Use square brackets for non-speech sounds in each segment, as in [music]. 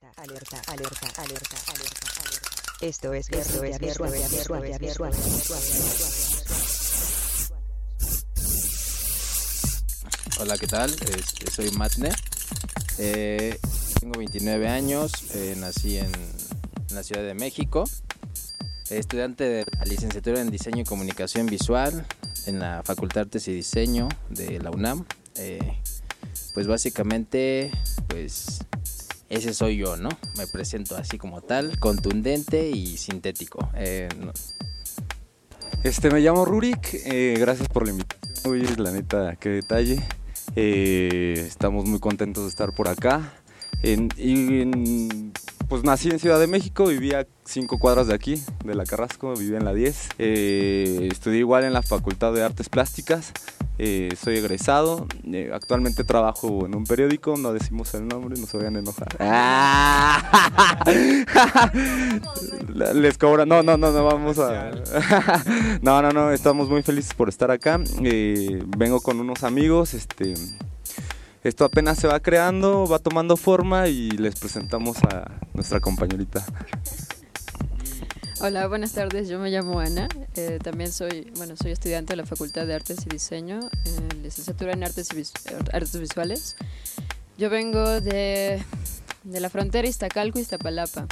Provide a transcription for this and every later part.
alerta, alerta, alerta, alerta, alerta, alerta. Esto es Esto es visual, visual, visual, visual, Hola, ¿qué tal? Este, soy Matne. Eh, tengo 29 años, eh, nací en, en la Ciudad de México. Estudiante de la licenciatura en Diseño y Comunicación Visual en la Facultad de Artes y Diseño de la UNAM. Eh, pues básicamente, pues ese soy yo, ¿no? Me presento así como tal, contundente y sintético. Eh, Este, me llamo Rurik, eh, gracias por la invitación. Uy, la neta, qué detalle. Eh, estamos muy contentos de estar por acá. Y pues nací en Ciudad de México, vivía cinco cuadras de aquí, de la Carrasco, vivía en la 10. Eh, estudié igual en la Facultad de Artes Plásticas. Eh, soy egresado. eh, actualmente trabajo en un periódico, no decimos el nombre, no se vayan a enojar. [laughs] La- Les cobra, no, no, no, no, vamos a... [laughs] no, no, no, estamos muy felices por estar acá. eh, vengo con unos amigos, este... Esto apenas se va creando, va tomando forma y les presentamos a nuestra compañerita. Hola, buenas tardes. Yo me llamo Ana. eh, también soy, bueno, soy estudiante de la Facultad de Artes y Diseño, eh, licenciatura en Artes, y Artes Visuales. Yo vengo de, de la frontera Iztacalco, Iztapalapa.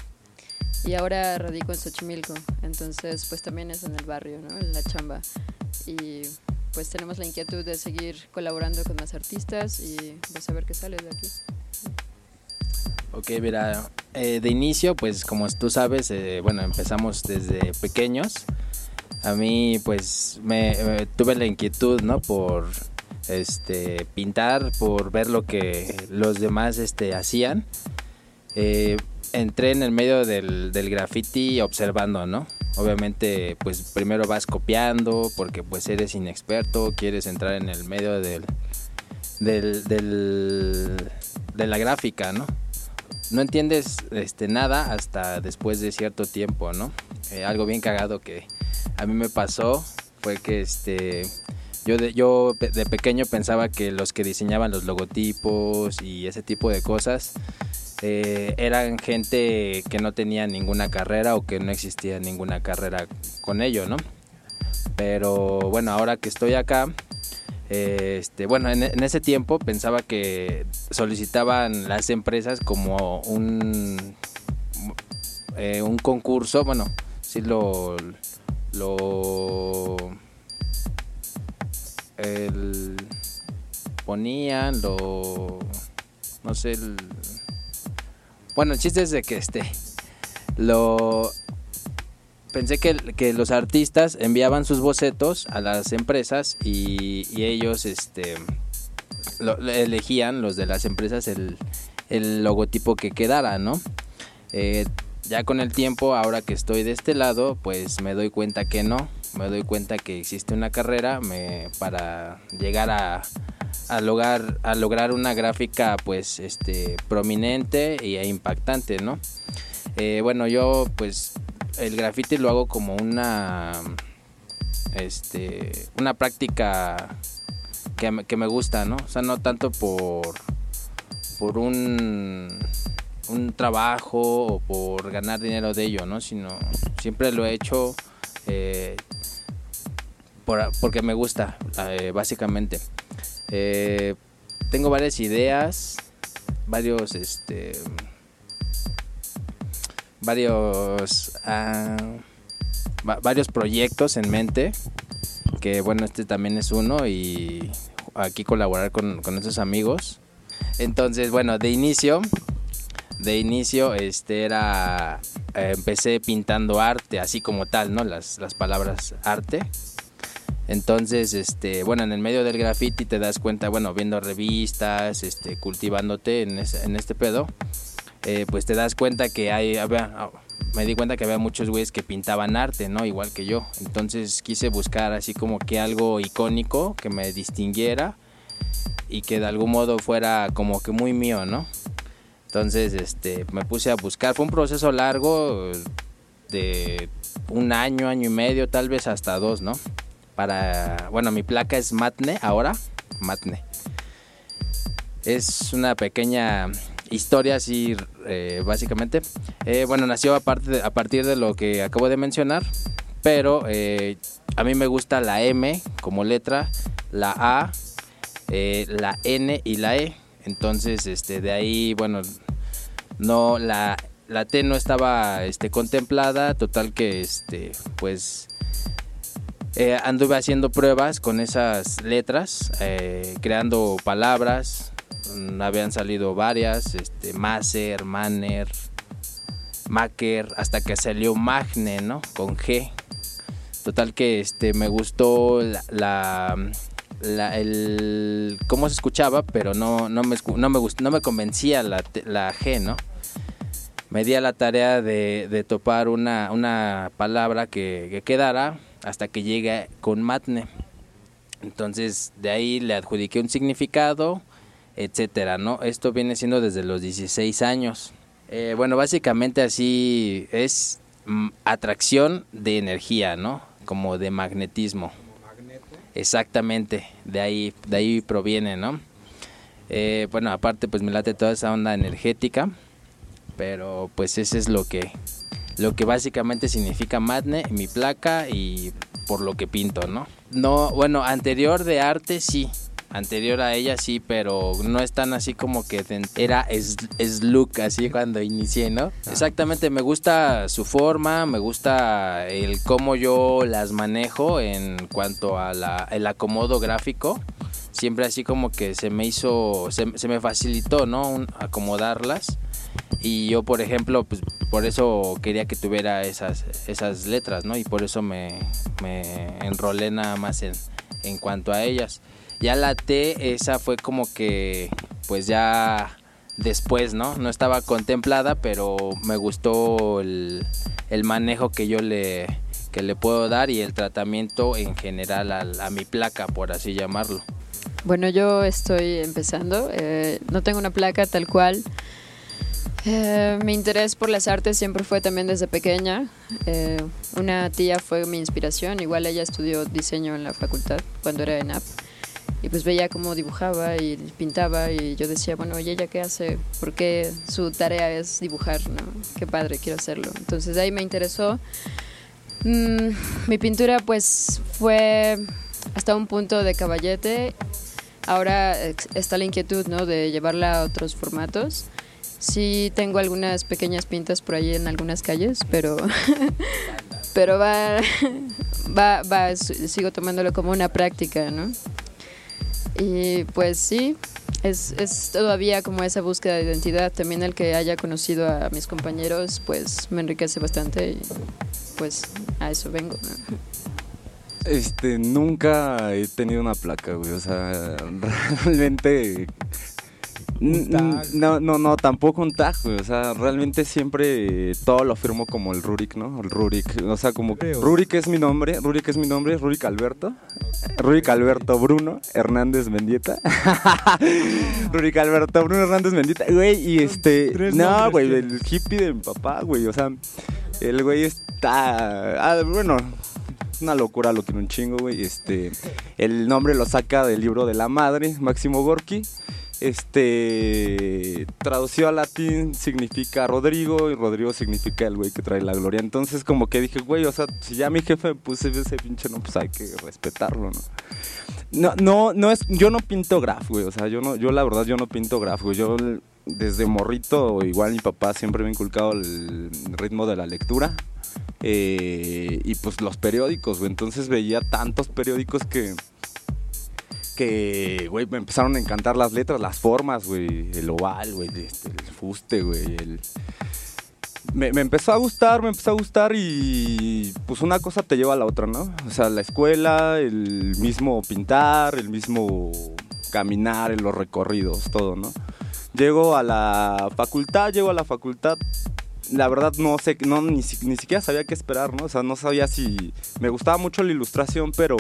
Y ahora radico en Xochimilco. Entonces, pues también es en el barrio, ¿no? En la chamba. Y pues tenemos la inquietud de seguir colaborando con más artistas y pues a ver qué sale de aquí. Ok, mira, eh, de inicio, pues como tú sabes, eh, bueno, empezamos desde pequeños. A mí, pues, me, tuve la inquietud, ¿no? Por, este, pintar, por ver lo que los demás, este, hacían. Eh, entré en el medio del, graffiti observando, ¿no? Obviamente, pues, primero vas copiando, porque, pues, eres inexperto, quieres entrar en el medio del, del de la gráfica, ¿no? No entiendes este, nada hasta después de cierto tiempo, ¿no? Eh, algo bien cagado que a mí me pasó fue que este, yo, de, yo de pequeño pensaba que los que diseñaban los logotipos y ese tipo de cosas eh, eran gente que no tenía ninguna carrera o que no existía ninguna carrera con ello, ¿no? Pero bueno, ahora que estoy acá, este, bueno, en, ese tiempo pensaba que solicitaban las empresas como un, eh, un concurso, bueno, sí lo, lo ponían, lo, no sé, el- bueno, el chiste es de que este, lo, pensé que, que los artistas enviaban sus bocetos a las empresas y, ellos este elegían los de las empresas el, el logotipo que quedara, ¿no? Eh, ya con el tiempo, ahora que estoy de este lado, pues me doy cuenta que no, me doy cuenta que existe una carrera me, para llegar a, a lograr a lograr una gráfica pues este prominente e impactante, ¿no? Eh, bueno, yo pues el graffiti lo hago como una este una práctica que, que me gusta, ¿no? O sea, no tanto por por un un trabajo o por ganar dinero de ello, ¿no? Sino siempre lo he hecho eh, por- porque me gusta, eh, básicamente. Eh, tengo varias ideas, varios, este, varios, ah, va- varios proyectos en mente. Que bueno, este también es uno y aquí colaborar con, con estos amigos. Entonces, bueno, de inicio, de inicio, este era, eh, empecé pintando arte, así como tal, ¿no? Las, las palabras arte. Entonces, este, bueno, en el medio del graffiti te das cuenta, bueno, viendo revistas, este, cultivándote en, ese- en este pedo, eh, pues te das cuenta que hay, había- ah, me di cuenta que había muchos güeyes que pintaban arte, ¿no? Igual que yo. Entonces quise buscar así como que algo icónico que me distinguiera y que de algún modo fuera como que muy mío, ¿no? Entonces, este, me puse a buscar. Fue un proceso largo de un año, año y medio, tal vez hasta dos, ¿no? Para, bueno, mi placa es Matne ahora, Matne. Es una pequeña historia así eh, básicamente. Eh, bueno, nació a, a partir de lo que acabo de mencionar, pero eh, a mí me gusta la M como letra, la A, la N y la E. Entonces, este, de ahí, bueno, no la, la T no estaba este, contemplada, total que, este, pues, anduve haciendo pruebas con esas letras, creando palabras, habían salido varias, este, Maser, Manner, Maker, hasta que salió Magne, ¿no? Con G. Total que este, me gustó la, el, cómo se escuchaba, pero no, no, me, no, me, no me convencía la, la G, ¿no? Me di a la tarea de, topar una, una palabra que, que, quedara hasta que llegue con Matne. Entonces de ahí le adjudiqué un significado etcétera, ¿no? Esto viene siendo desde los 16 años. Eh, bueno, básicamente así es mm, atracción de energía, ¿no? Como de magnetismo. Exactamente, de ahí, de ahí proviene, ¿no? Eh, bueno, aparte pues me late toda esa onda energética, pero pues ese es lo que, lo que básicamente significa Magne, mi placa y por lo que pinto, ¿no? No, bueno, anterior de arte sí, anterior a ella sí, pero no es tan así como que era Slug así cuando inicié, ¿no? Ah. Exactamente, me gusta su forma, me gusta el cómo yo las manejo en cuanto a la, el acomodo gráfico. Siempre así como que se me hizo, se, me facilitó, ¿no? acomodarlas. Y yo, por ejemplo, pues por eso quería que tuviera esas, esas letras, ¿no? Y por eso me, me enrolé nada más en, en cuanto a ellas. Ya la T, esa fue como que, pues ya después, ¿no? No estaba contemplada, pero me gustó el, manejo que yo le, que le puedo dar y el tratamiento en general a, mi placa, por así llamarlo. Bueno, yo estoy empezando, eh, no tengo una placa tal cual. Eh, mi interés por las artes siempre fue también desde pequeña. Eh, una tía fue mi inspiración, igual ella estudió diseño en la facultad cuando era en AP y pues veía cómo dibujaba y pintaba y yo decía, bueno, ¿y ella qué hace? ¿Por qué su tarea es dibujar? ¿no? Qué padre, quiero hacerlo. Entonces de ahí me interesó. Mm, mi pintura pues fue hasta un punto de caballete. Ahora está la inquietud ¿no? de llevarla a otros formatos. Sí tengo algunas pequeñas pintas por ahí en algunas calles, pero, [laughs] pero va, [laughs] va, va, sigo tomándolo como una práctica, ¿no? Y pues sí, es, es, todavía como esa búsqueda de identidad. También el que haya conocido a mis compañeros, pues me enriquece bastante y pues a eso vengo. Este, nunca he tenido una placa, güey. O sea, [laughs] realmente no, no, no, tampoco un tag, güey. O sea, realmente siempre todo lo firmo como el Rurik, ¿no? El Rurik. O sea, como Rurik es mi nombre, Rurik es mi nombre, Rurik Alberto. Rurik Alberto Bruno Hernández Mendieta. [laughs] Rurik Alberto Bruno Hernández Mendieta. Güey, y este. No, güey, el hippie de mi papá, güey. O sea, el güey está. Ah, bueno, una locura lo tiene un chingo, güey. Este, el nombre lo saca del libro de la madre, Máximo Gorky este traducido al latín significa Rodrigo y Rodrigo significa el güey que trae la gloria. Entonces como que dije, güey, o sea, si ya mi jefe me puse ese pinche no, pues hay que respetarlo, ¿no? No, no, no es, yo no pinto graf, güey, o sea, yo no, yo la verdad yo no pinto graf, güey, yo desde morrito, igual mi papá siempre me ha inculcado el ritmo de la lectura. Eh, y pues los periódicos, güey. Entonces veía tantos periódicos que que, güey, me empezaron a encantar las letras, las formas, güey, el oval, güey, este, el fuste, güey, el... Me, empezó a gustar, me empezó a gustar y pues una cosa te lleva a la otra, ¿no? O sea, la escuela, el mismo pintar, el mismo caminar en los recorridos, todo, ¿no? Llego a la facultad, llego a la facultad la verdad no sé, no, ni, siquiera sabía qué esperar, ¿no? O sea, no sabía si me gustaba mucho la ilustración, pero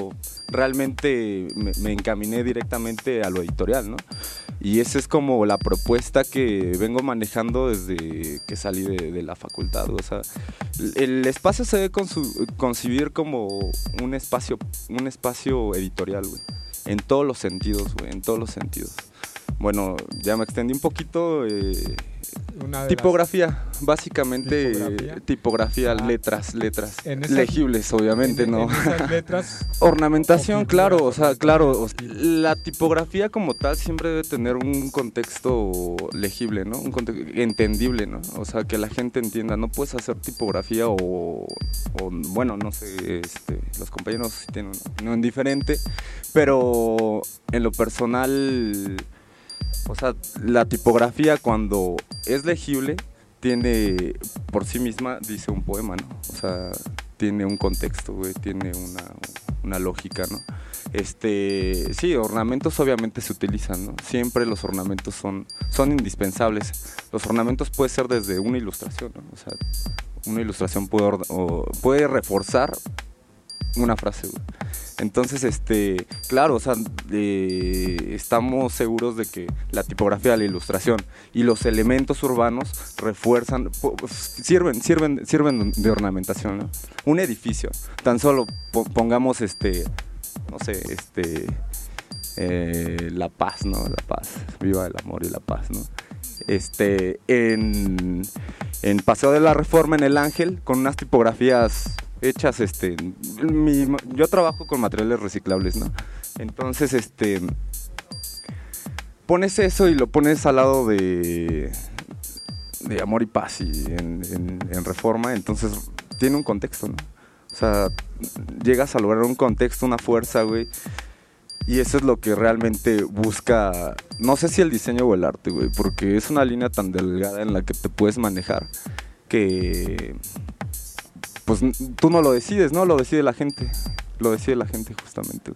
realmente me, encaminé directamente a lo editorial, ¿no? Y esa es como la propuesta que vengo manejando desde que salí de, la facultad. O sea, el espacio se debe concebir como un espacio, un espacio editorial, güey. En todos los sentidos, güey, en todos los sentidos. Bueno, ya me extendí un poquito. eh, tipografía, básicamente Tipografía. eh, tipografía, Ah. letras, letras. En esas- legibles, obviamente, en- ¿no? en esas [laughs] letras Ornamentación, O claro, o sea, claro. o o sea, la tipografía como tal siempre debe tener un contexto legible, ¿no? Un contexto entendible, ¿no? O sea, que la gente entienda. No puedes hacer tipografía o, o, bueno, no sé, este, los compañeros tienen no indiferente, pero en lo personal, o sea, la tipografía cuando es legible tiene por sí misma dice un poema, ¿no? O sea, tiene un contexto, tiene una, lógica, ¿no? Este, sí, ornamentos obviamente se utilizan, ¿no? Siempre los ornamentos son, son indispensables. Los ornamentos puede ser desde una ilustración, ¿no? O sea, una ilustración puede, o puede reforzar una frase, güey. Entonces, este, claro, o sea, eh, estamos seguros de que la tipografía, la ilustración y los elementos urbanos refuerzan, pu- sirven, sirven, sirven de ornamentación, ¿no? Un edificio, tan solo po- pongamos, este, no sé, este, eh, la paz, ¿no? La paz, viva el amor y la paz, ¿no? Este, en, en Paseo de la Reforma, en El Ángel, con unas tipografías hechas, este, yo trabajo con materiales reciclables, ¿no? Entonces, este, pones eso y lo pones al lado de, de amor y paz y en, en- en reforma, entonces tiene un contexto, ¿no? O sea, llegas a lograr un contexto, una fuerza, güey. Y eso es lo que realmente busca, no sé si el diseño o el arte, güey, porque es una línea tan delgada en la que te puedes manejar que, pues tú no lo decides, ¿no? Lo decide la gente, lo decide la gente justamente.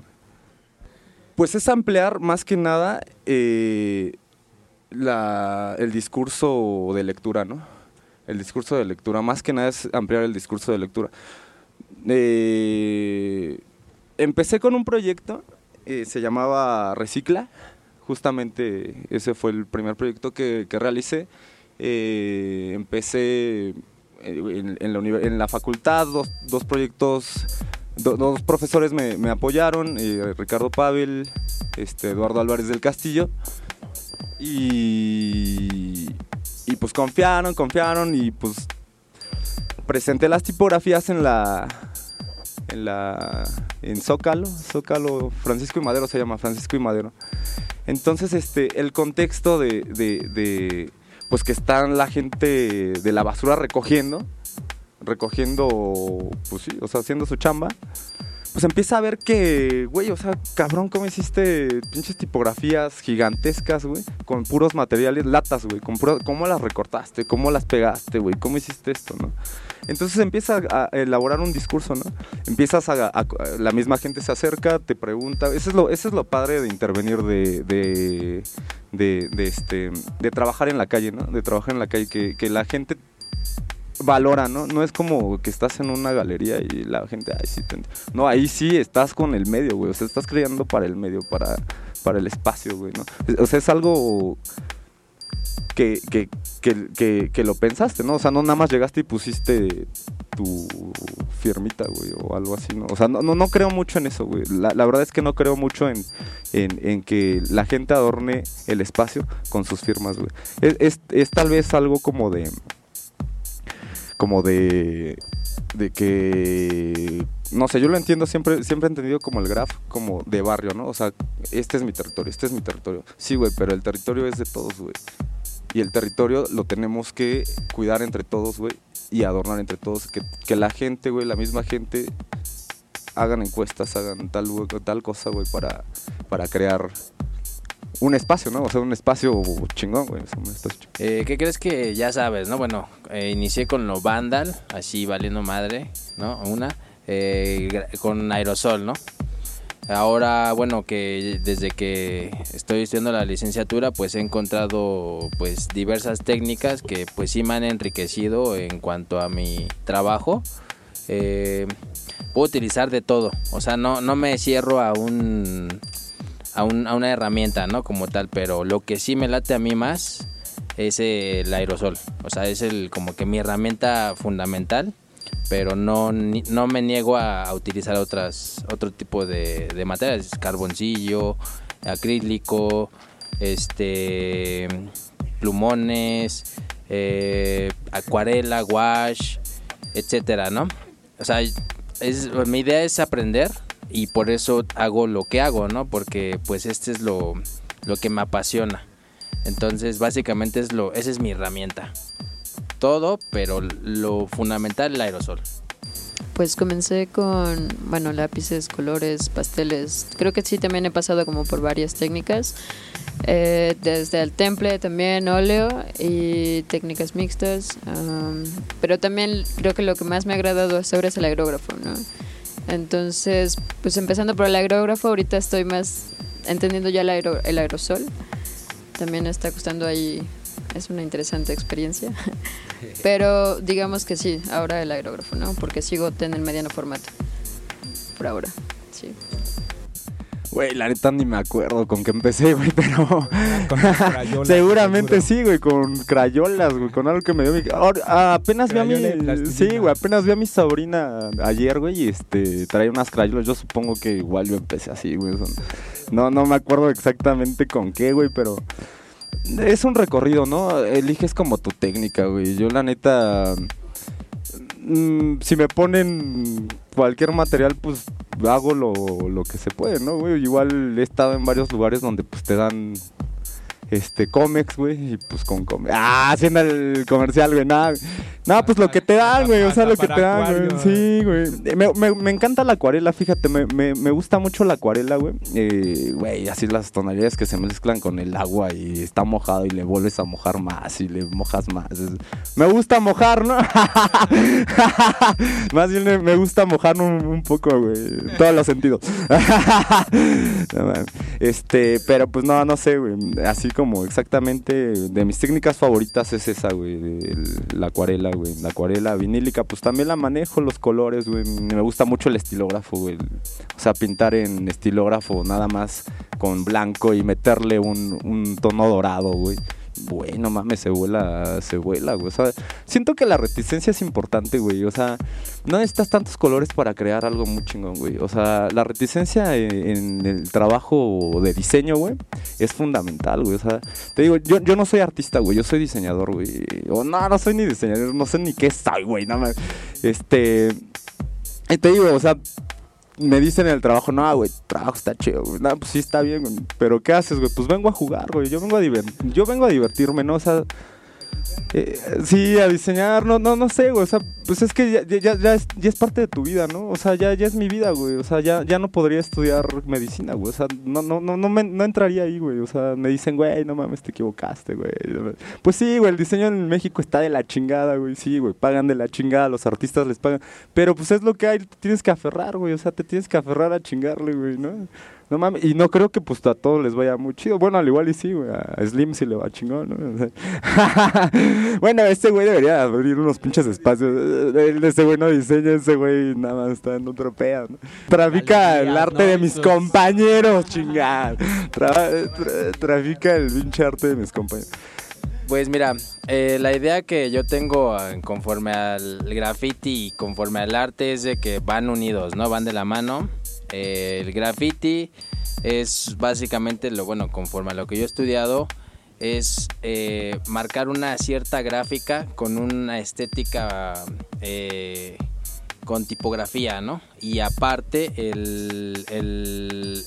Pues es ampliar más que nada eh, el discurso de lectura, ¿no? El discurso de lectura, más que nada es ampliar el discurso de lectura. Eh, empecé con un proyecto, eh, se llamaba Recicla, justamente ese fue el primer proyecto que, que realicé. Empecé en, en la, en la facultad, dos, dos proyectos, do- dos profesores me, me apoyaron, eh, Ricardo Pavel, este, Eduardo Álvarez del Castillo, y, y pues confiaron, confiaron y pues presenté las tipografías en la en la en Zócalo, Zócalo Francisco y Madero se llama Francisco y Madero. Entonces este el contexto de, pues que están la gente de la basura recogiendo, recogiendo pues sí, o sea, haciendo su chamba. Pues empieza a ver que, güey, o sea, cabrón, ¿cómo hiciste pinches tipografías gigantescas, güey? Con puros materiales, latas, güey, con puro- ¿cómo las recortaste? ¿Cómo las pegaste, güey? ¿Cómo hiciste esto, no? Entonces empieza a elaborar un discurso, ¿no? Empiezas a, la misma gente se acerca, te pregunta, eso es lo, eso es lo padre de intervenir, de, de, de, de, este, de trabajar en la calle, ¿no? De trabajar en la calle, que la gente valora, ¿no? No es como que estás en una galería y la gente, ay, sí, te ent-". no, ahí sí estás con el medio, güey, o sea, estás creando para el medio, para, para el espacio, güey, ¿no? O sea, es algo que, que, que lo pensaste, ¿no? O sea, no nada más llegaste y pusiste tu firmita, güey, o algo así, ¿no? O sea, no, no, no creo mucho en eso, güey. La, la verdad es que no creo mucho en, en, en que la gente adorne el espacio con sus firmas, güey. Es, es, es tal vez algo como de como de de que no sé, yo lo entiendo siempre siempre he entendido como el graph como de barrio, ¿no? O sea, este es mi territorio, este es mi territorio. Sí, güey, pero el territorio es de todos, güey. Y el territorio lo tenemos que cuidar entre todos, güey, y adornar entre todos que, que la gente, güey, la misma gente hagan encuestas, hagan tal tal cosa, güey, para para crear un espacio, ¿no? O sea, un espacio chingón, güey. Eh, ¿Qué crees que ya sabes, no? Bueno, eh, inicié con lo Vandal, así valiendo madre, ¿no? Una, eh, con aerosol, ¿no? Ahora, bueno, que desde que estoy estudiando la licenciatura, pues he encontrado pues diversas técnicas que pues sí me han enriquecido en cuanto a mi trabajo. Eh, puedo utilizar de todo, o sea, no, no me cierro a un a, un- a una herramienta, ¿no? Como tal, pero lo que sí me late a mí más es el aerosol. O sea, es el como que mi herramienta fundamental, pero no, no me niego a, utilizar otras, otro tipo de, materiales, carboncillo, acrílico, este, plumones, eh, acuarela, wash, etcétera, ¿no? O sea, es, mi idea es aprender y por eso hago lo que hago, ¿no? Porque pues este es lo, lo que me apasiona. Entonces, básicamente es lo, esa es mi herramienta. Todo, pero lo fundamental el aerosol. Pues comencé con, bueno, lápices, colores, pasteles. Creo que sí, también he pasado como por varias técnicas. Eh, desde el temple también, óleo y técnicas mixtas. pero también creo que lo que más me ha agradado hasta ahora es el aerógrafo, ¿no? Entonces, pues empezando por el aerógrafo, ahorita estoy más entendiendo ya el, aero- el aerosol. También está costando ahí, es una interesante experiencia. [laughs] Pero digamos que sí, ahora el aerógrafo, ¿no? Porque sigo en el mediano formato. Por ahora, sí. Güey, la neta ni me acuerdo con qué empecé, güey, pero... Con las crayolas, Seguramente seguro. sí, güey, con crayolas, güey, con algo que me dio mi... Ahora, ah, apenas vi a mi... Sí, güey, apenas vi a mi sobrina ayer, güey, y este, traía unas crayolas. Yo supongo que igual yo empecé así, güey. son- No, no me acuerdo exactamente con qué, güey, pero... Es un recorrido, ¿no? Eliges como tu técnica, güey. Yo la neta... mm, si me ponen cualquier material, pues hago lo, lo que se puede, ¿no? Igual he estado en varios lugares donde pues te dan este cómics, güey, y pues con cómics. Ah, haciendo el comercial, güey, nada. Nada, pues lo que te dan, güey, o sea, lo que te dan, güey. Sí, güey. Me, me, me encanta la acuarela, fíjate, me, me, me gusta mucho la acuarela, güey. Eh, Güey, así las tonalidades que se mezclan con el agua y está mojado y le vuelves a mojar más y le mojas más. Me gusta mojar, ¿no? [laughs] más bien me- gusta mojar un, un poco, güey. en Todos los sentidos. [laughs] No. Este, pero pues no, no sé, güey. Así como exactamente de mis técnicas favoritas es esa, güey. La acuarela, güey. La acuarela vinílica, pues también la manejo, los colores, güey. Me gusta mucho el estilógrafo, güey. O sea, pintar en estilógrafo nada más con blanco y meterle un, un tono dorado, güey. Bueno, mames, se vuela, se vuela, güey. O sea, siento que la reticencia es importante, güey. O sea, no necesitas tantos colores para crear algo muy chingón, güey. O sea, la reticencia en, el trabajo de diseño, güey, es fundamental, güey. O sea, te digo, yo, yo no soy artista, güey. Yo soy diseñador, güey. O no, no soy ni diseñador, no sé ni qué soy, güey. Nada. Este. Y te digo, o sea, me dicen en el trabajo, no, güey, trabajo está chido, güey. No, pues sí está bien, güey. Pero ¿qué haces, güey? Pues vengo a jugar, güey. Yo vengo a yo vengo a divertirme, ¿no? O sea, eh, sí, a diseñar, no, no, no sé, güey. O sea, pues es que ya, ya, ya es, ya es parte de tu vida, ¿no? O sea, ya, ya es mi vida, güey. O sea, ya, ya no podría estudiar medicina, güey. O sea, no, no, no, no, me- no entraría ahí, güey. O sea, me dicen, güey, no mames, te equivocaste, güey. Pues sí, güey, el diseño en México está de la chingada, güey. Sí, güey, pagan de la chingada, los artistas les pagan. Pero pues es lo que hay, te tienes que aferrar, güey. O sea, te tienes que aferrar a chingarle, güey, ¿no? No mames, y no creo que pues a todos les vaya muy chido. Bueno, al igual y sí, güey. A Slim sí le va chingón, ¿no? [laughs] O sea, [laughs] bueno, este güey debería abrir unos pinches espacios. Ese güey no diseña, ese güey nada más está en otro pedo. ¿no? Trafica el arte ¿no? de mis compañeros, chingada. Tra- tra- trafica el pinche arte de mis compañeros. Pues mira, eh, la idea que yo tengo eh, conforme al graffiti y conforme al arte es de que van unidos, ¿no? Van de la mano. El graffiti es básicamente lo bueno, conforme a lo que yo he estudiado, es eh, marcar una cierta gráfica con una estética eh, con tipografía, ¿no? Y aparte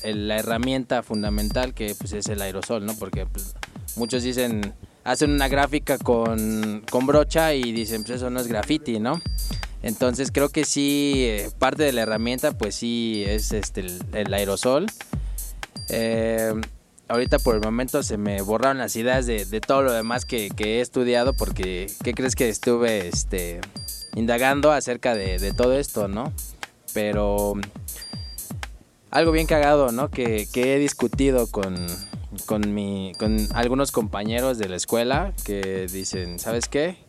la herramienta fundamental que pues, es el aerosol, ¿no? Porque pues, muchos dicen, hacen una gráfica con, con brocha y dicen, pues eso no es graffiti, ¿no? Entonces creo que sí, eh, parte de la herramienta pues sí es este, el, aerosol. Eh, ahorita por el momento se me borraron las ideas de, todo lo demás que, he estudiado porque, ¿qué crees que estuve este, indagando acerca de, todo esto, no? Pero algo bien cagado, ¿no? Que, que he discutido con, con, mi, con algunos compañeros de la escuela que dicen, ¿sabes qué?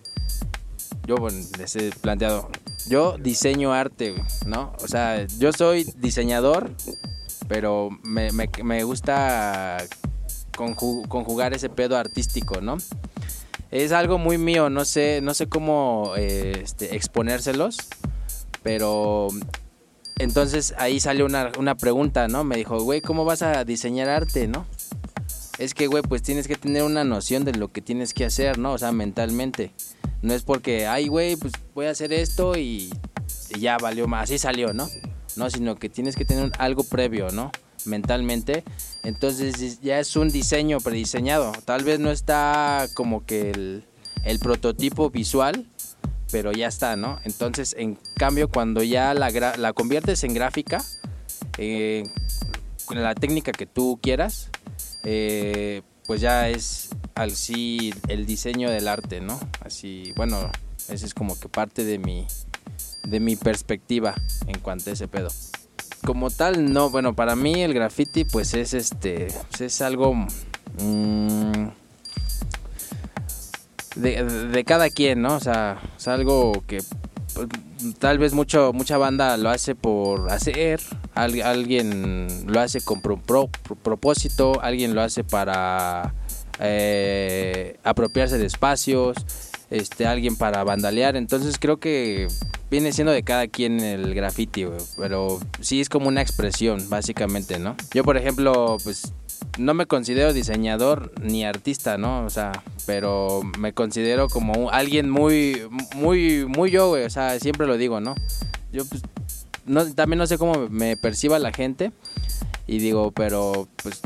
Yo bueno, les he planteado, yo diseño arte, ¿no? O sea, yo soy diseñador, pero me, me- gusta conju- conjugar ese pedo artístico, ¿no? Es algo muy mío, no sé, no sé cómo este, exponérselos, pero entonces ahí salió una, una pregunta, ¿no? Me dijo, güey, ¿cómo vas a diseñar arte, no? Es que, güey, pues tienes que tener una noción de lo que tienes que hacer, ¿no? O sea, mentalmente. No es porque, ay, güey, pues voy a hacer esto y, ya valió más, así salió, ¿no? No, sino que tienes que tener algo previo, ¿no? Mentalmente. Entonces ya es un diseño prediseñado. Tal vez no está como que el, prototipo visual, pero ya está, ¿no? Entonces, en cambio, cuando ya la, la conviertes en gráfica, eh, con la técnica que tú quieras, eh, pues ya es así el diseño del arte, ¿no? Así, bueno, esa es como que parte de mi, de mi perspectiva en cuanto a ese pedo. Como tal, no, bueno, para mí el graffiti pues es este, pues, es algo mm, de, de cada quien, ¿no? O sea, es algo que pues, tal vez mucho mucha banda lo hace por hacer, al- alguien lo hace con pro- pro- pro- propósito, alguien lo hace para eh, apropiarse de espacios, este alguien para vandalear, entonces creo que viene siendo de cada quien el graffiti, pero sí es como una expresión, básicamente, ¿no? Yo, por ejemplo, pues no me considero diseñador ni artista, ¿no? O sea, pero me considero como alguien muy, muy, muy yo, güey. O sea, siempre lo digo, ¿no? Yo, pues, no, también no sé cómo me perciba la gente. Y digo, pero, pues,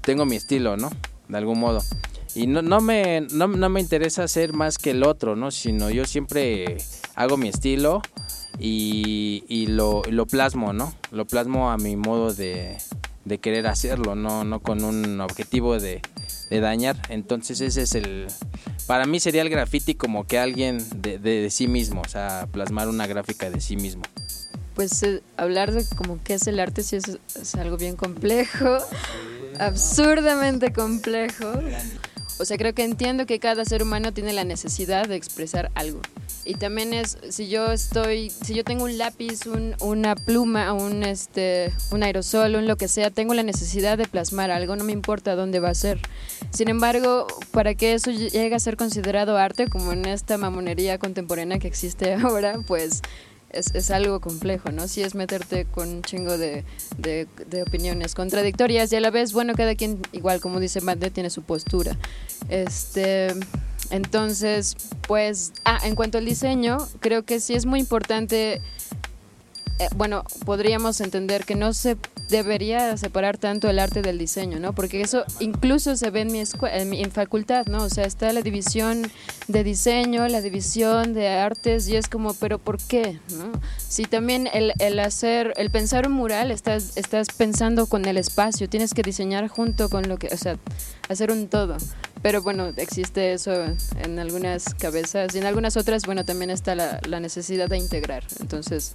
tengo mi estilo, ¿no? De algún modo. Y no, no, me, no, no me interesa ser más que el otro, ¿no? Sino yo siempre hago mi estilo y, y lo, lo plasmo, ¿no? Lo plasmo a mi modo de, de querer hacerlo, no, no con un objetivo de, de dañar. Entonces ese es el... Para mí sería el graffiti como que alguien de, de- sí mismo, o sea, plasmar una gráfica de sí mismo. Pues eh, hablar de como qué es el arte sí es, es algo bien complejo, [laughs] absurdamente complejo. O sea, creo que entiendo que cada ser humano tiene la necesidad de expresar algo. Y también es, si yo estoy, si yo tengo un lápiz, un- una pluma, un, este, un aerosol, un lo que sea, tengo la necesidad de plasmar algo, no me importa dónde va a ser. Sin embargo, para que eso llegue a ser considerado arte, como en esta mamonería contemporánea que existe [laughs] ahora, pues es, es algo complejo, ¿no? Sí es meterte con un chingo de, de- opiniones contradictorias y a la vez, bueno, cada quien, igual como dice Mande, tiene su postura. Este, entonces, pues, ah, en cuanto al diseño, creo que sí es muy importante eh, bueno, podríamos entender que no se debería separar tanto el arte del diseño, ¿no? Porque eso incluso se ve en mi, en facultad, ¿no? O sea, está la división de diseño, la división de artes y es como, pero ¿por qué? ¿no? Si también el, el hacer, el pensar un mural, estás, estás pensando con el espacio, tienes que diseñar junto con lo que, o sea, hacer un todo. Pero bueno, existe eso en algunas cabezas y en algunas otras, bueno, también está la, la necesidad de integrar. Entonces,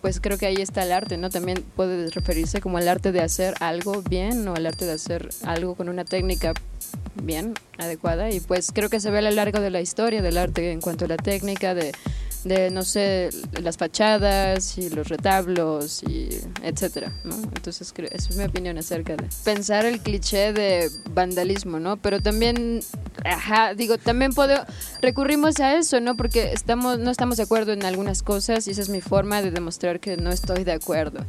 pues creo que ahí está el arte, ¿no? También puede referirse como al arte de hacer algo bien o al arte de hacer algo con una técnica bien adecuada y pues creo que se ve a lo largo de la historia del arte en cuanto a la técnica de, de no sé, las fachadas y los retablos y etcétera, ¿no? Entonces esa es mi opinión acerca de pensar el cliché de vandalismo, ¿no? Pero también, ajá, digo, también puedo, recurrimos a eso, ¿no? Porque estamos, no estamos de acuerdo en algunas cosas y esa es mi forma de demostrar que no estoy de acuerdo,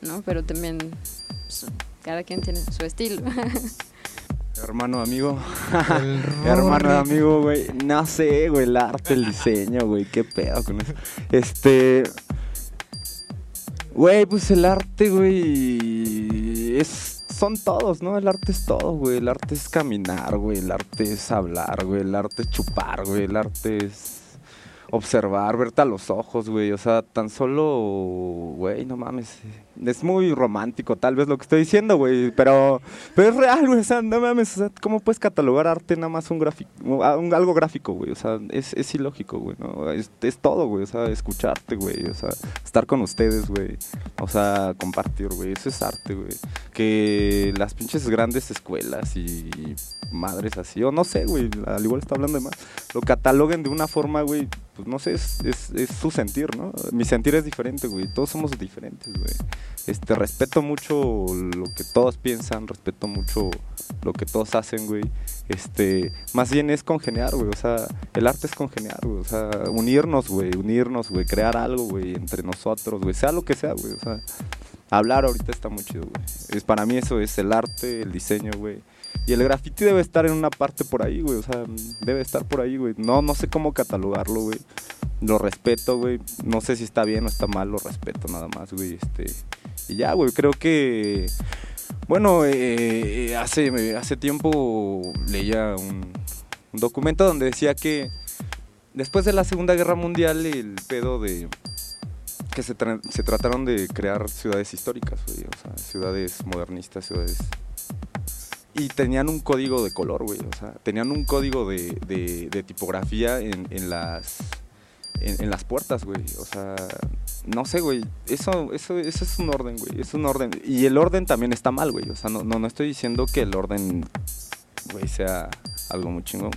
¿no? Pero también, pues, cada quien tiene su estilo. [laughs] Hermano, amigo. [laughs] Hermano, amigo, güey. No sé, güey, el arte, el diseño, güey. Qué pedo con eso. Este. Güey, pues el arte, güey. Es. Son todos, ¿no? El arte es todo, güey. El arte es caminar, güey. El arte es hablar, güey. El arte es chupar, güey. El arte es observar, verte a los ojos, güey. O sea, tan solo, güey, no mames. Es muy romántico, tal vez lo que estoy diciendo, güey. Pero, pero es real, güey. O sea, no mames. O sea, ¿cómo puedes catalogar arte nada más un gráfico, un- algo gráfico, güey? O sea, es, es ilógico, güey, ¿no? Es, es todo, güey. O sea, escucharte, güey. O sea, estar con ustedes, güey. O sea, compartir, güey. Eso es arte, güey. Que las pinches grandes escuelas y madres así, o no sé, güey. Al igual está hablando de más. Lo cataloguen de una forma, güey. Pues no sé, es, es, es su sentir, ¿no? Mi sentir es diferente, güey. Todos somos diferentes, güey. Este, respeto mucho lo que todos piensan, respeto mucho lo que todos hacen, güey. Este, más bien es congeniar, güey. O sea, el arte es congeniar, güey. O sea, unirnos, güey. Unirnos, güey. Crear algo, güey, entre nosotros, güey. Sea lo que sea, güey. O sea, hablar ahorita está muy chido, güey. Es, para mí eso es el arte, el diseño, güey. Y el graffiti debe estar en una parte por ahí, güey. O sea, debe estar por ahí, güey. No, no sé cómo catalogarlo, güey. Lo respeto, güey. No sé si está bien o está mal, lo respeto nada más, güey. Este, y ya, güey, creo que... Bueno, eh, eh, hace, hace tiempo leía un, documento donde decía que después de la Segunda Guerra Mundial el pedo de que se, se trataron de crear ciudades históricas, güey, o sea, ciudades modernistas, ciudades... Y tenían un código de color, güey, o sea, tenían un código de, de- de tipografía en las... En, en las puertas, güey, o sea, no sé, güey, eso, eso, eso es un orden, güey, es un orden. Y el orden también está mal, güey, o sea, no, no, no estoy diciendo que el orden, güey, sea algo muy chingón.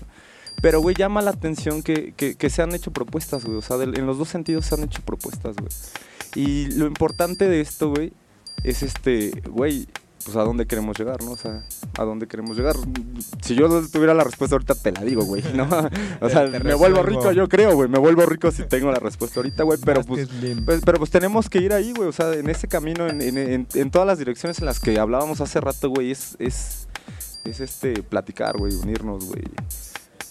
Pero, güey, llama la atención que, que, que se han hecho propuestas, güey. O sea, del- en los dos sentidos se han hecho propuestas, güey. Y lo importante de esto, güey, es este, güey, pues a dónde queremos llegar, ¿no? O sea, a dónde queremos llegar. Si yo tuviera la respuesta ahorita, te la digo, güey, ¿no? [laughs] O sea, me vuelvo rico, yo creo, güey. Me vuelvo rico si tengo la respuesta ahorita, güey. Pero pues, pues, pero pues tenemos que ir ahí, güey. O sea, en ese camino, en, en- en- en todas las direcciones en las que hablábamos hace rato, güey, es, es, es este, platicar, güey, unirnos, güey.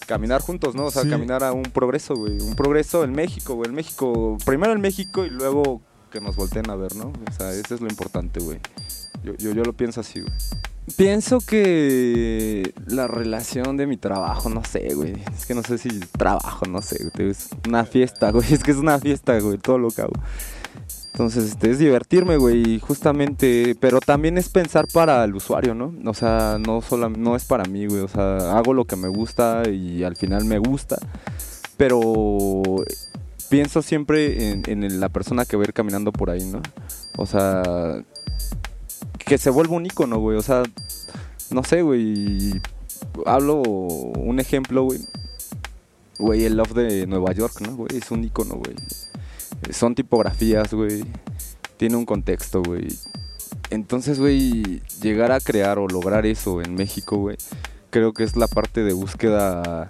Caminar juntos, ¿no? O sea, Sí. caminar a un progreso, güey. Un progreso en México, güey. En México, primero en México y luego que nos volteen a ver, ¿no? O sea, eso es lo importante, güey. Yo, yo, yo lo pienso así, güey. Pienso que la relación de mi trabajo, no sé, güey. Es que no sé si trabajo, no sé, güey. Es una fiesta, güey. [laughs] Es que es una fiesta, güey, todo lo que. Entonces, este, es divertirme, güey, justamente, pero también es pensar para el usuario, ¿no? O sea, no solo, no es para mí, güey, o sea, hago lo que me gusta y al final me gusta, pero pienso siempre en, en la persona que va a ir caminando por ahí, ¿no? O sea, que se vuelva un icono, güey, o sea, no sé, güey, hablo un ejemplo, güey, güey, el Love de Nueva York, ¿no? Güey, es un icono, güey son tipografías, güey. Tiene un contexto, güey. Entonces, güey, llegar a crear o lograr eso en México, güey, creo que es la parte de búsqueda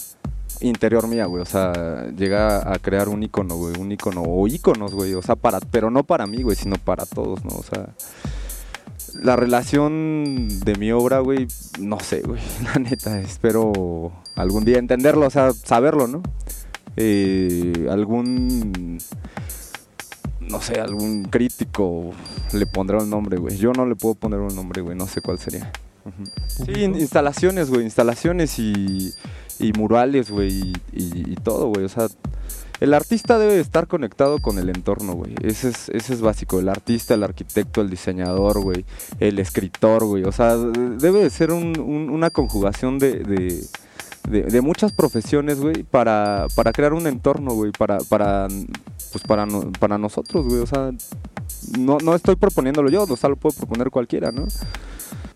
interior mía, güey. O sea, llegar a crear un icono, güey. Un icono o iconos, güey. O sea, para, pero no para mí, güey, sino para todos, ¿no? O sea, la relación de mi obra, güey, no sé, güey. [laughs] La neta, espero algún día entenderlo, o sea, saberlo, ¿no? Eh, algún no sé, algún crítico le pondrá un nombre, güey. Yo no le puedo poner un nombre, güey, no sé cuál sería. Sí, in- instalaciones, güey, instalaciones y, y murales, güey, y, y- y todo, güey. O sea, el artista debe de estar conectado con el entorno, güey. Ese es, ese es básico. El artista, el arquitecto, el diseñador, güey, el escritor, güey. O sea, de- debe de ser un- una conjugación de, de, de- de muchas profesiones, güey, para, para crear un entorno, güey, para, para, pues para, no- para nosotros, güey. O sea, no, no estoy proponiéndolo yo, o sea, lo puede proponer cualquiera, ¿no?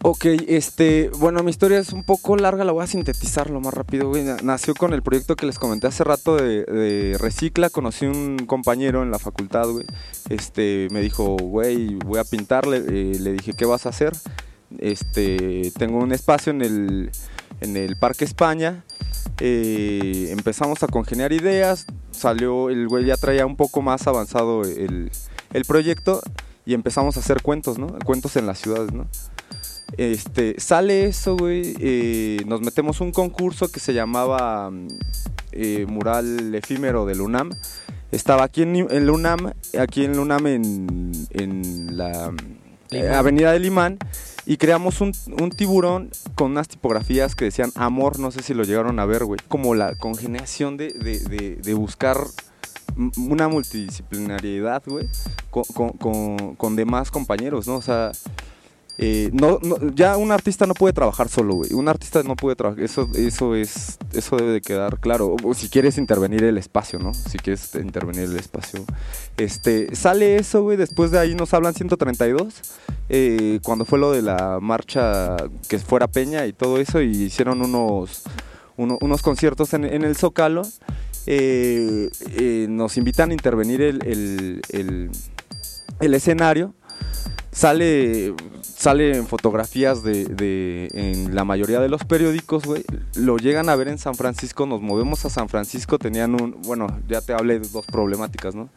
Ok, este, bueno, mi historia es un poco larga, la voy a sintetizar lo más rápido, güey. Na- Nació con el proyecto que les comenté hace rato de, de Recicla, conocí un compañero en la facultad, güey. Este, me dijo, güey, voy a pintarle, eh, le dije, ¿qué vas a hacer? Este, tengo un espacio en el, en el Parque España, eh, empezamos a congeniar ideas, salió, el güey ya traía un poco más avanzado el, el proyecto y empezamos a hacer cuentos, ¿no? Cuentos en las ciudades, ¿no? Este, sale eso, güey. eh, nos metemos un concurso que se llamaba mm, eh, Mural Efímero del UNAM. Estaba aquí en, en la UNAM, aquí en la UNAM en, en la eh. Avenida del Limán. Y creamos un, un tiburón con unas tipografías que decían amor, no sé si lo llegaron a ver, güey. Como la congeniación de, de, de- de buscar una multidisciplinariedad, güey, con, con- con- con demás compañeros, ¿no? O sea, eh, no, no- ya un artista no puede trabajar solo, güey. Un artista no puede trabajar. Eso, eso es, eso debe de quedar claro. Si quieres intervenir el espacio, ¿no? Si quieres intervenir el espacio. Este, sale eso, güey. Después de ahí nos hablan 132. eh, cuando fue lo de la marcha que fuera Peña y todo eso. Y hicieron unos, uno- unos conciertos en, el Zócalo. Eh, eh, nos invitan a intervenir el- el escenario sale sale en fotografías de, en la mayoría de los periódicos, güey. Lo llegan a ver en San Francisco, nos movemos a San Francisco, tenían un, bueno, ya te hablé de dos problemáticas, ¿no?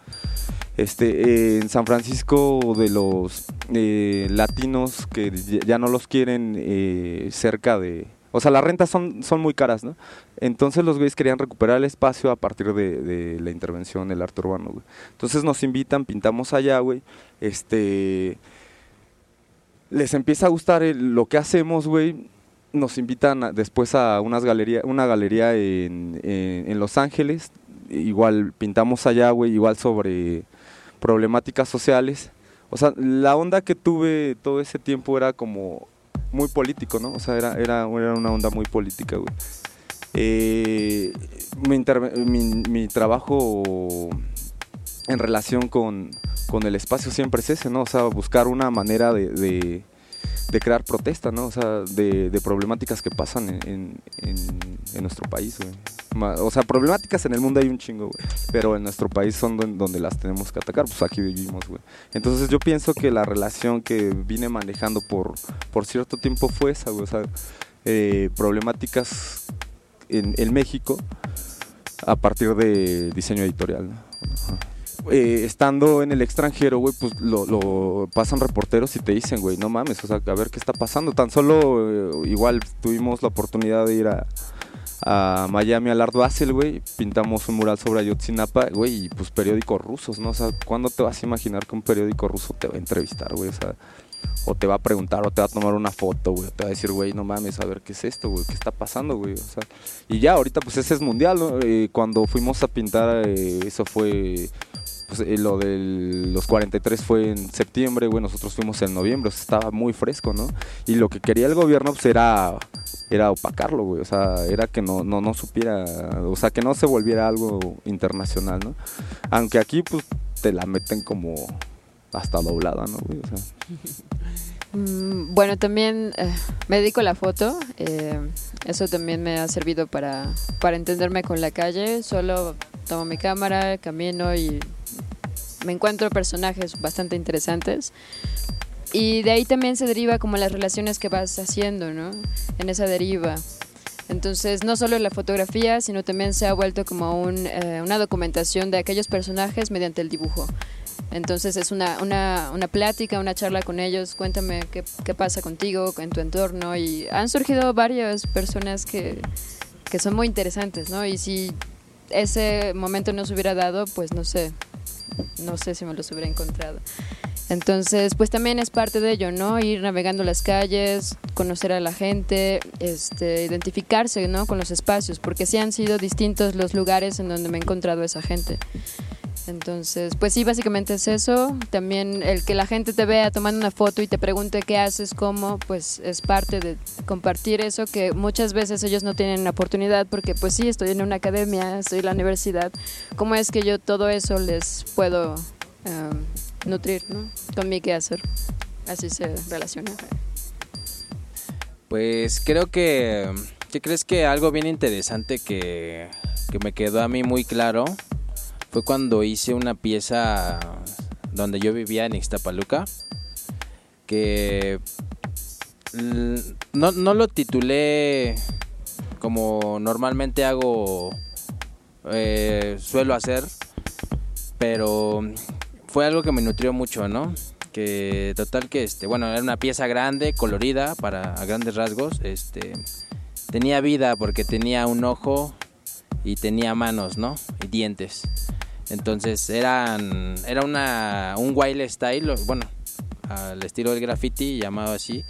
Este, eh, en San Francisco de los eh, latinos que ya- ya no los quieren eh, cerca de... O sea, las rentas son, son muy caras, ¿no? Entonces los güeyes querían recuperar el espacio a partir de, de la intervención del arte urbano, güey. Entonces nos invitan, pintamos allá, güey. Este... Les empieza a gustar el- lo que hacemos, güey. Nos invitan después a unas galería, una galería en, en- Los Ángeles. Igual pintamos allá, güey, igual sobre problemáticas sociales. O sea, la onda que tuve todo ese tiempo era como muy político, ¿no? O sea, era, era, era una onda muy política, güey. Eh, mi- mi trabajo en relación con, con el espacio siempre es ese, ¿no? O sea, buscar una manera de, de- crear protesta, ¿no? O sea, de, de problemáticas que pasan en, en- en- nuestro país, güey. O sea, problemáticas en el mundo hay un chingo, güey. Pero en nuestro país son don- donde las tenemos que atacar, pues aquí vivimos, güey. Entonces yo pienso que la relación que vine manejando por, por cierto tiempo fue esa, güey. O sea, eh, problemáticas en, en México a partir de diseño editorial, ¿no? Eh, estando en el extranjero, güey, pues lo, pasan reporteros y te dicen, güey, no mames, o sea, a ver qué está pasando. Tan solo, eh, igual tuvimos la oportunidad de ir a, Miami al Art Basel, güey, pintamos un mural sobre Ayotzinapa, güey, y pues periódicos rusos, ¿no? O sea, ¿cuándo te vas a imaginar que un periódico ruso te va a entrevistar, güey? O sea, o te va a preguntar, o te va a tomar una foto, güey, o te va a decir, güey, no mames, a ver qué es esto, güey, qué está pasando, güey, o sea, y ya, ahorita pues ese es mundial, ¿no? Eh, cuando fuimos a pintar, eso fue, pues eh, lo de los 43 fue en septiembre, güey, nosotros fuimos en noviembre, estaba muy fresco, ¿no? Y lo que quería el gobierno, pues era, era opacarlo, güey, o sea, era que no, no, no supiera, o sea, que no se volviera algo internacional, ¿no? Aunque aquí, pues, te la meten como hasta doblada, ¿no, güey? Mm, Bueno, también eh, me dedico a la foto. eh, eso también me ha servido para, para entenderme con la calle. Solo tomo mi cámara, camino y me encuentro personajes bastante interesantes. Y de ahí también se deriva como las relaciones que vas haciendo, ¿no? En esa deriva. Entonces, no solo la fotografía, sino también se ha vuelto como un, eh, una documentación de aquellos personajes mediante el dibujo. Entonces es una, una, una plática, una charla con ellos, cuéntame qué, qué pasa contigo, en tu entorno y han surgido varias personas que, que son muy interesantes, ¿no? Y si ese momento no se hubiera dado, pues no sé, no sé si me los hubiera encontrado. Entonces, pues también es parte de ello, ¿no? Ir navegando las calles, conocer a la gente, este, identificarse, ¿no? Con los espacios, porque sí han sido distintos los lugares en donde me he encontrado a esa gente. Entonces, pues sí, básicamente es eso. También el que la gente te vea tomando una foto y te pregunte qué haces, cómo, pues es parte de compartir eso que muchas veces ellos no tienen la oportunidad porque pues sí, estoy en una academia, estoy en la universidad. ¿Cómo es que yo todo eso les puedo em, nutrir, ¿no? Con mi quehacer. Así se relaciona. Pues creo que, ¿qué crees que algo bien interesante que, que me quedó a mí muy claro fue cuando hice una pieza donde yo vivía en Ixtapaluca, que no, no lo titulé como normalmente hago, eh, suelo hacer, pero fue algo que me nutrió mucho, ¿no? Que total que este, bueno, era una pieza grande, colorida para a grandes rasgos, este tenía vida porque tenía un ojo y tenía manos, ¿no? Y dientes. Entonces eran era un wild style, bueno, al estilo del graffiti llamado así.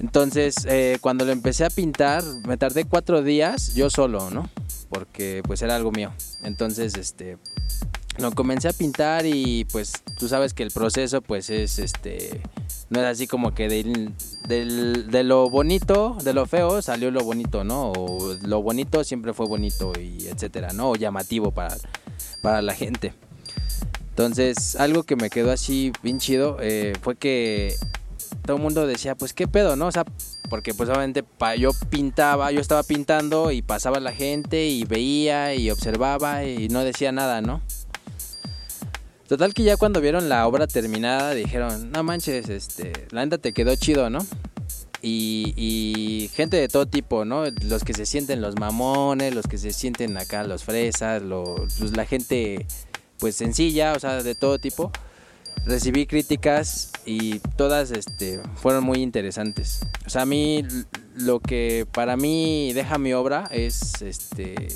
Entonces, eh, cuando lo empecé a pintar, me tardé cuatro días yo solo, ¿no? Porque pues era algo mío. Entonces, este, lo comencé a pintar y pues tú sabes que el proceso pues es este no es así como que del- de lo bonito de lo feo salió lo bonito no o lo bonito siempre fue bonito y etcétera no o llamativo para para la gente. Entonces algo que me quedó así bien chido eh, fue que todo el mundo decía pues qué pedo no o sea porque pues obviamente pa- yo pintaba yo estaba pintando y pasaba la gente y veía y observaba y no decía nada no Total que ya cuando vieron la obra terminada dijeron, no manches, este, la neta te quedó chido, ¿no? Y, gente de todo tipo, ¿no? Los que se sienten los mamones, los que se sienten acá los fresas, pues la gente pues sencilla, o sea, de todo tipo. Recibí críticas y todas este, fueron muy interesantes. O sea, a mí lo que para mí deja mi obra es este,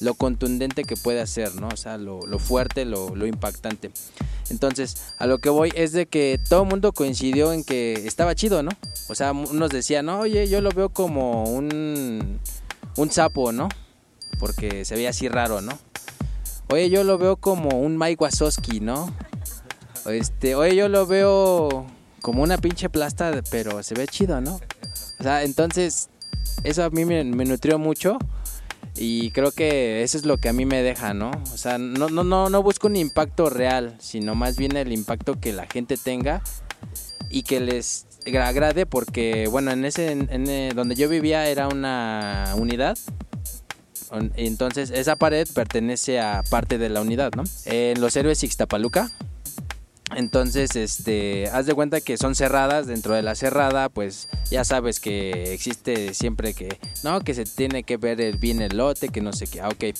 lo contundente que puede hacer, ¿no? O sea, lo, fuerte, lo, impactante. Entonces, a lo que voy es de que todo el mundo coincidió en que estaba chido, ¿no? O sea, unos decían, no, oye, yo lo veo como un, un sapo, ¿no? Porque se veía así raro, ¿no? Oye, yo lo veo como un Mike Wazowski, ¿no? Este, oye, yo lo veo como una pinche plasta, pero se ve chido, ¿no? O sea, entonces, eso a mí me nutrió mucho y creo que eso es lo que a mí me deja, ¿no? O sea, no, no, no, no busco un impacto real, sino más bien el impacto que la gente tenga y que les gra- agrade porque, bueno, en ese, en, en, eh, donde yo vivía era una unidad. On- Entonces, esa pared pertenece a parte de la unidad, ¿no? En los héroes Ixtapaluca, entonces, este, haz de cuenta que son cerradas, dentro de la cerrada, pues ya sabes que existe siempre que, no, que se tiene que ver bien el lote, que no sé qué, ah, ok.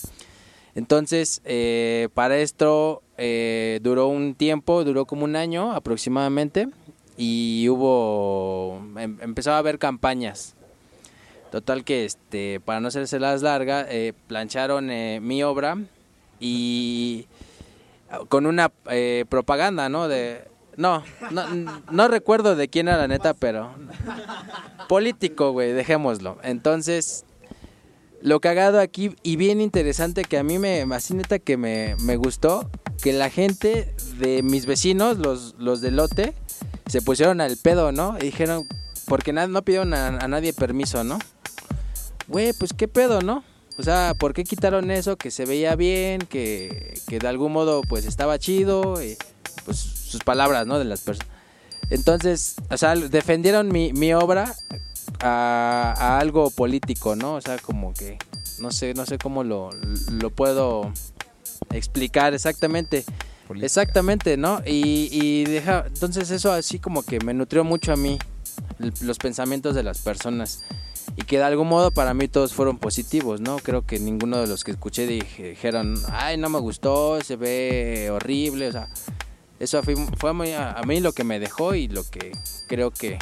Entonces, eh, para esto eh, duró un tiempo, duró como un año aproximadamente, y hubo, em- empezó a haber campañas. Total que, este, para no hacerse las largas, eh, plancharon mi obra y con una eh, propaganda, ¿no? De no, no, no recuerdo de quién era la neta, pero político, güey, dejémoslo. Entonces, lo cagado aquí y bien interesante que a mí me, así neta que me, me gustó, que la gente de mis vecinos, los, los del lote, se pusieron al pedo, ¿no? Y dijeron, porque na- no pidieron a, a nadie permiso, ¿no? Güey, pues qué pedo, ¿no? O sea, ¿por qué quitaron eso que se veía bien, que, que de algún modo pues estaba chido? Y, pues sus palabras, ¿no? De las personas. Entonces, o sea, defendieron mi, mi obra a, a algo político, ¿no? O sea, como que no sé, no sé cómo lo, lo puedo explicar exactamente. Política. Exactamente, ¿no? Y, y deja, entonces eso así como que me nutrió mucho a mí, los pensamientos de las personas. Y que de algún modo para mí todos fueron positivos, ¿no? Creo que ninguno de los que escuché dije- dijeron, ay, no me gustó, se ve horrible, o sea, eso fue, muy a, mí lo que me dejó y lo que creo que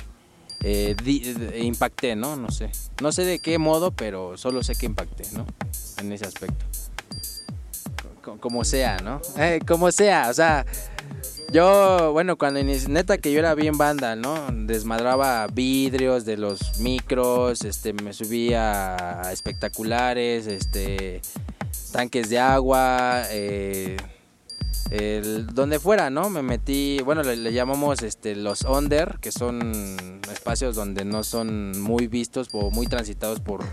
eh, de- impacté, ¿no? No sé. No sé de qué modo, pero solo sé que impacté, ¿no? En ese aspecto. Co- Como sea, ¿no? Eh, como sea, o sea, yo, bueno, cuando neta que yo era bien banda, ¿no? Desmadraba vidrios de los micros, este, me subía a espectaculares, este, tanques de agua, eh, donde fuera, ¿no? Me metí, bueno, le, le llamamos este, los under, que son espacios donde no son muy vistos o muy transitados por,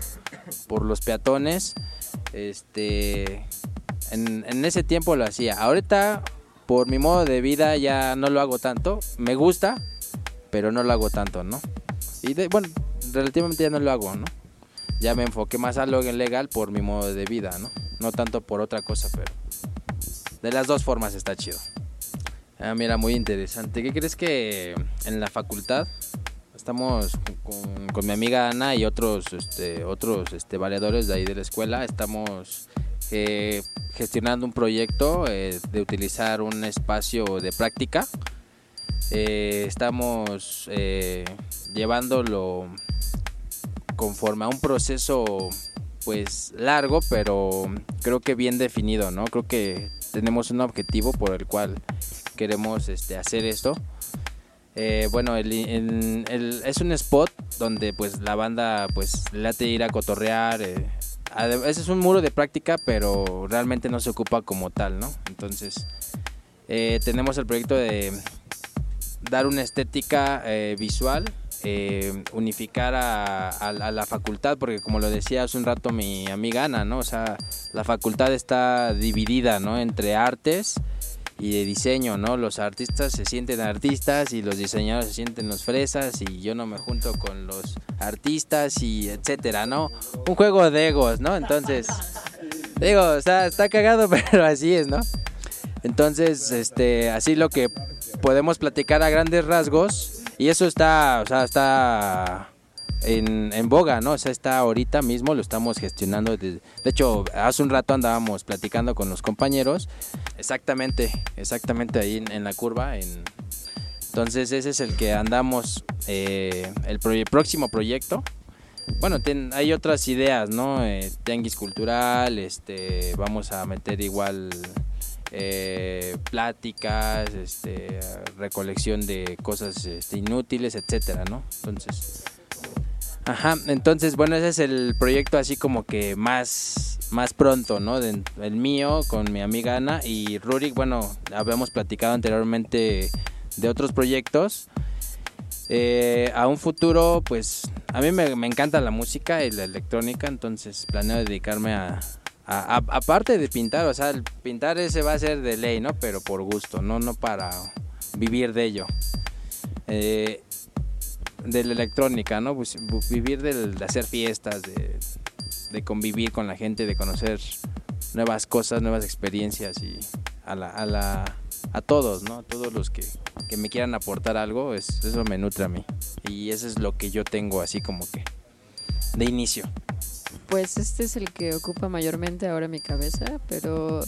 por los peatones. Este, en, en ese tiempo lo hacía. Ahorita, por mi modo de vida, ya no lo hago tanto. Me gusta, pero no lo hago tanto, ¿no? Y de- bueno, relativamente ya no lo hago, ¿no? Ya me enfoqué más a lo legal por mi modo de vida, ¿no? No tanto por otra cosa, pero de las dos formas está chido. Ah, mira, muy interesante. ¿Qué crees que en la facultad estamos con, con mi amiga Ana y otros este, otros este, valedores de ahí de la escuela? Estamos eh, gestionando un proyecto eh, de utilizar un espacio de práctica. Eh, estamos llevándolo conforme a un proceso pues largo, pero creo que bien definido, ¿no? Creo que tenemos un objetivo por el cual queremos este, hacer esto. Bueno, el, el- es un spot donde pues la banda pues late ir a cotorrear. Ese es un muro de práctica, pero realmente no se ocupa como tal, ¿no? Entonces, eh, tenemos el proyecto de dar una estética eh, visual, eh, unificar a, la facultad, porque como lo decía hace un rato mi amiga Ana, ¿no? O sea, la facultad está dividida, ¿no? Entre artes y de diseño, ¿no? Los artistas se sienten artistas y los diseñadores se sienten los fresas y yo no me junto con los artistas y etcétera, ¿no? Un juego de egos, ¿no? Entonces, digo, o sea, está cagado, [laughs] pero así es, ¿no? Entonces, este, así lo que podemos platicar a grandes rasgos y eso está, o sea, está en, boga, ¿no? O sea, está ahorita mismo, lo estamos gestionando. De, de hecho, hace un rato andábamos platicando con los compañeros. Exactamente, exactamente ahí en, la curva. En... Entonces ese es el que andamos, eh, el próximo proyecto. Bueno, ten- hay otras ideas, ¿no? Eh, cultural, este, vamos a meter igual eh, pláticas, este, recolección de cosas este, inútiles, etcétera, ¿no? Entonces, ajá, entonces, bueno, ese es el proyecto así como que más, más pronto, ¿no? El mío con mi amiga Ana y Rurik, bueno, habíamos platicado anteriormente de otros proyectos. Eh, a un futuro, pues a mí me, encanta la música y la electrónica, entonces planeo dedicarme a- aparte de pintar, o sea, el pintar ese va a ser de ley, ¿no? Pero por gusto, no, no para vivir de ello. Eh, de la electrónica, ¿no? Pues, vivir del- de hacer fiestas, de, de convivir con la gente, de conocer nuevas cosas, nuevas experiencias y a la, a la a todos, ¿no? A todos los que, que me quieran aportar algo, es- eso me nutre a mí. Y eso es lo que yo tengo así como que de inicio. Pues este es el que ocupa mayormente ahora mi cabeza, pero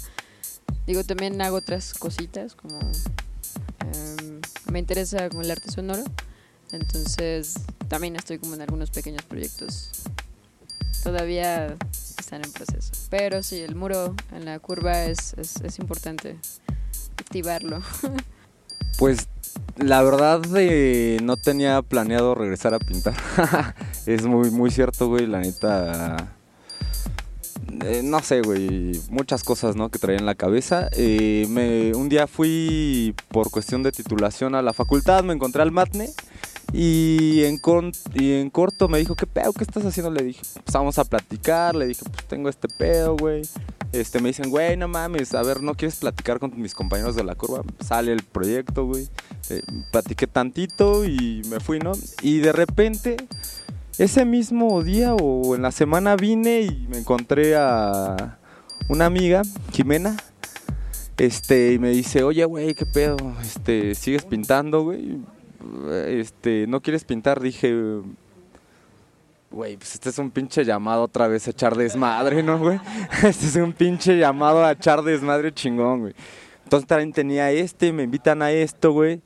digo, también hago otras cositas como em, me interesa como el arte sonoro, entonces también estoy como en algunos pequeños proyectos. Todavía están en proceso. Pero sí, el muro en la curva es, es, importante activarlo. [laughs] Pues la verdad eh, no tenía planeado regresar a pintar. [laughs] es muy, muy cierto, güey, la neta. eh, no sé, güey, muchas cosas, ¿no? Que traía en la cabeza. Eh, un día fui por cuestión de titulación a la facultad, me encontré al matne y en, con- y en corto me dijo, ¿qué pedo? ¿Qué estás haciendo? Le dije, pues vamos a platicar. Le dije, pues tengo este pedo, güey. Este, me dicen, güey, no mames, a ver, ¿no quieres platicar con mis compañeros de la curva? Sale el proyecto, güey. Eh, platiqué tantito y me fui, ¿no? Y de repente, ese mismo día o en la semana vine y me encontré a una amiga, Jimena. Este, y me dice, oye, güey, ¿qué pedo? Este, ¿sigues pintando, güey? Este, ¿no quieres pintar? Dije, güey, pues este es un pinche llamado otra vez a echar desmadre, ¿no, güey? [laughs] Este es un pinche llamado a echar desmadre chingón, güey. Entonces también tenía este, me invitan a esto, güey.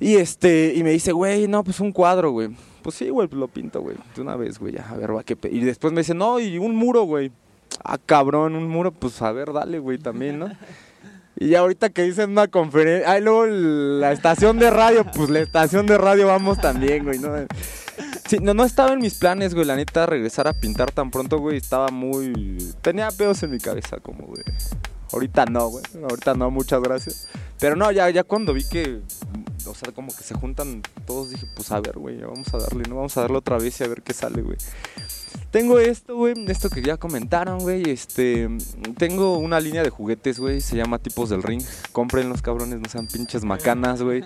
Y este, y me dice, güey, no, pues un cuadro, güey. Pues sí, güey, pues lo pinto, güey. De una vez, güey, ya, a ver, va, qué pe-". Y después me dice, no, y un muro, güey. Ah, cabrón, un muro, pues a ver, dale, güey, también, ¿no? Y ya ahorita que dicen una conferencia, ay, luego la estación de radio, pues la estación de radio vamos también, güey, ¿no? Sí, no, no estaba en mis planes, güey, la neta, regresar a pintar tan pronto, güey, estaba muy... Tenía pedos en mi cabeza, como, güey. Ahorita no, güey, ahorita no, muchas gracias. Pero no, ya, ya cuando vi que, o sea, como que se juntan todos, dije, pues a ver, güey, vamos a darle, ¿no? Vamos a darle otra vez y a ver qué sale, güey. Tengo esto, güey, esto que ya comentaron, güey, este, tengo una línea de juguetes, güey, se llama Tipos del Ring. Compren los cabrones, no sean pinches macanas, güey.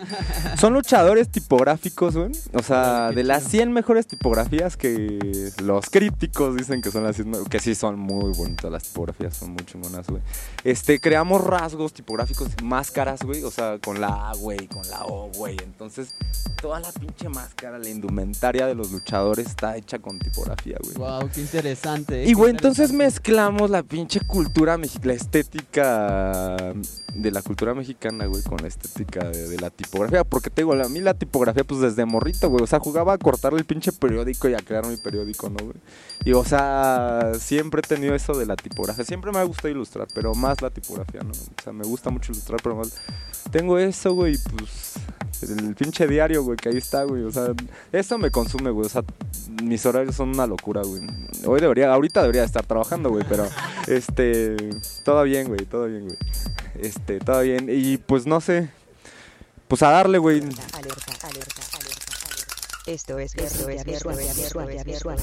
Son luchadores tipográficos, güey. O sea, de las 100 mejores tipografías que los críticos dicen que son las 100, que sí son muy bonitas las tipografías, son muy chingonas, güey. Este, creamos rasgos tipográficos, máscaras, güey, o sea, con la A, güey, con la O, güey. Entonces, toda la pinche máscara, la indumentaria de los luchadores está hecha con tipografía, güey. Wow, qué interesante. Y qué güey, entonces mezclamos la pinche cultura mexicana, la estética de la cultura mexicana, güey, con la estética de, de la tipografía. Porque te digo, a mí la tipografía, pues desde morrito, güey. O sea, jugaba a cortarle el pinche periódico y a crear mi periódico, ¿no, güey? Y o sea, siempre he tenido eso de la tipografía. Siempre me ha gustado ilustrar, pero más la tipografía, ¿no? O sea, me gusta mucho ilustrar, pero más. Tengo eso, güey, y, pues. El pinche diario, güey, que ahí está, güey. O sea, eso me consume, güey. O sea, mis horarios son una locura, güey. Hoy debería, ahorita debería estar trabajando, güey, pero [laughs] este, todo bien, güey, todo bien, güey. Este, todo bien. Y pues no sé, pues a darle, güey. Alerta, alerta, alerta, alerta, alerta. Esto es Visual, Visual, Visual, Visual.